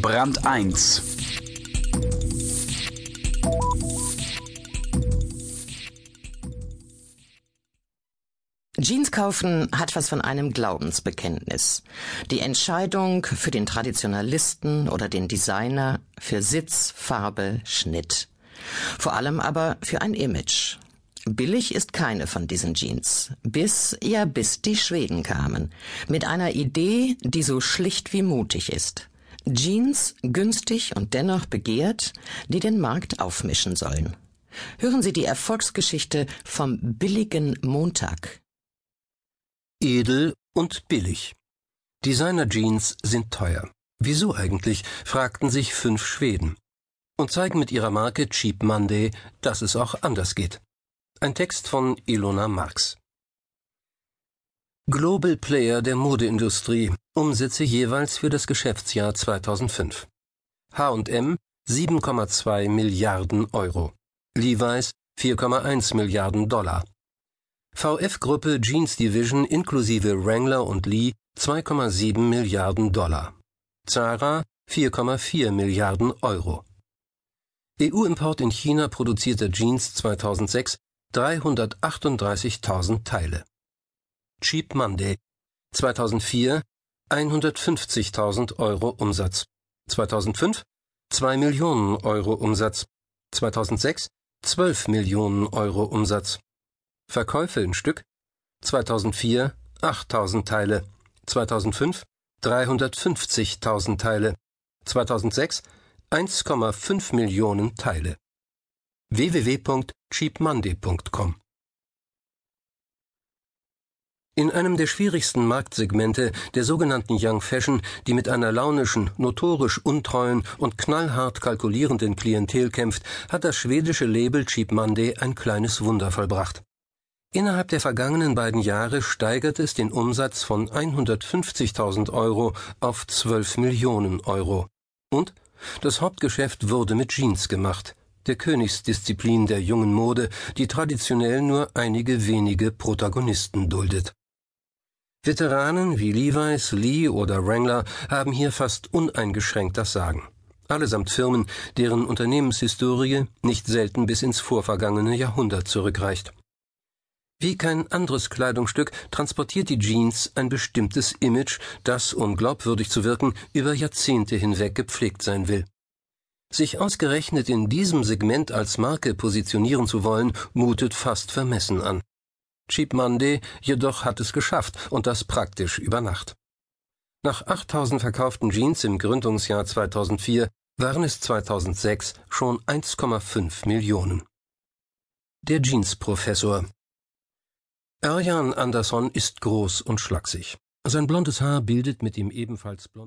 Brand 1 Jeans kaufen hat was von einem Glaubensbekenntnis. Die Entscheidung für den Traditionalisten oder den Designer, für Sitz, Farbe, Schnitt. Vor allem aber für ein Image. Billig ist keine von diesen Jeans. Bis, ja, bis die Schweden kamen. Mit einer Idee, die so schlicht wie mutig ist. Jeans, günstig und dennoch begehrt, die den Markt aufmischen sollen. Hören Sie die Erfolgsgeschichte vom billigen Montag. Edel und billig. Designer-Jeans sind teuer. Wieso eigentlich? fragten sich fünf Schweden. Und zeigen mit ihrer Marke Cheap Monday, dass es auch anders geht. Ein Text von Ilona Marx. Global Player der Modeindustrie. Umsätze jeweils für das Geschäftsjahr 2005. H&M 7,2 Milliarden Euro. Levi's 4,1 Milliarden Dollar. VF-Gruppe Jeans Division inklusive Wrangler und Lee 2,7 Milliarden Dollar. Zara 4,4 Milliarden Euro. EU-Import in China produzierte Jeans 2006 338.000 Teile. Cheap Monday 2004 150.000 Euro Umsatz. 2005 2 Millionen Euro Umsatz. 2006 12 Millionen Euro Umsatz. Verkäufe in Stück 2004 8000 Teile, 2005 350.000 Teile, 2006 1,5 Millionen Teile. www.cheapmonday.com in einem der schwierigsten Marktsegmente der sogenannten Young Fashion, die mit einer launischen, notorisch untreuen und knallhart kalkulierenden Klientel kämpft, hat das schwedische Label Cheap Monday ein kleines Wunder vollbracht. Innerhalb der vergangenen beiden Jahre steigert es den Umsatz von 150.000 Euro auf 12 Millionen Euro. Und das Hauptgeschäft wurde mit Jeans gemacht, der Königsdisziplin der jungen Mode, die traditionell nur einige wenige Protagonisten duldet. Veteranen wie Levi's, Lee oder Wrangler haben hier fast uneingeschränkt das Sagen. Allesamt Firmen, deren Unternehmenshistorie nicht selten bis ins vorvergangene Jahrhundert zurückreicht. Wie kein anderes Kleidungsstück transportiert die Jeans ein bestimmtes Image, das, um glaubwürdig zu wirken, über Jahrzehnte hinweg gepflegt sein will. Sich ausgerechnet in diesem Segment als Marke positionieren zu wollen, mutet fast vermessen an. Cheap Monday jedoch hat es geschafft und das praktisch über Nacht. Nach 8000 verkauften Jeans im Gründungsjahr 2004 waren es 2006 schon 1,5 Millionen. Der Jeans-Professor Erjan Andersson ist groß und schlaksig. Sein blondes Haar bildet mit dem ebenfalls blonden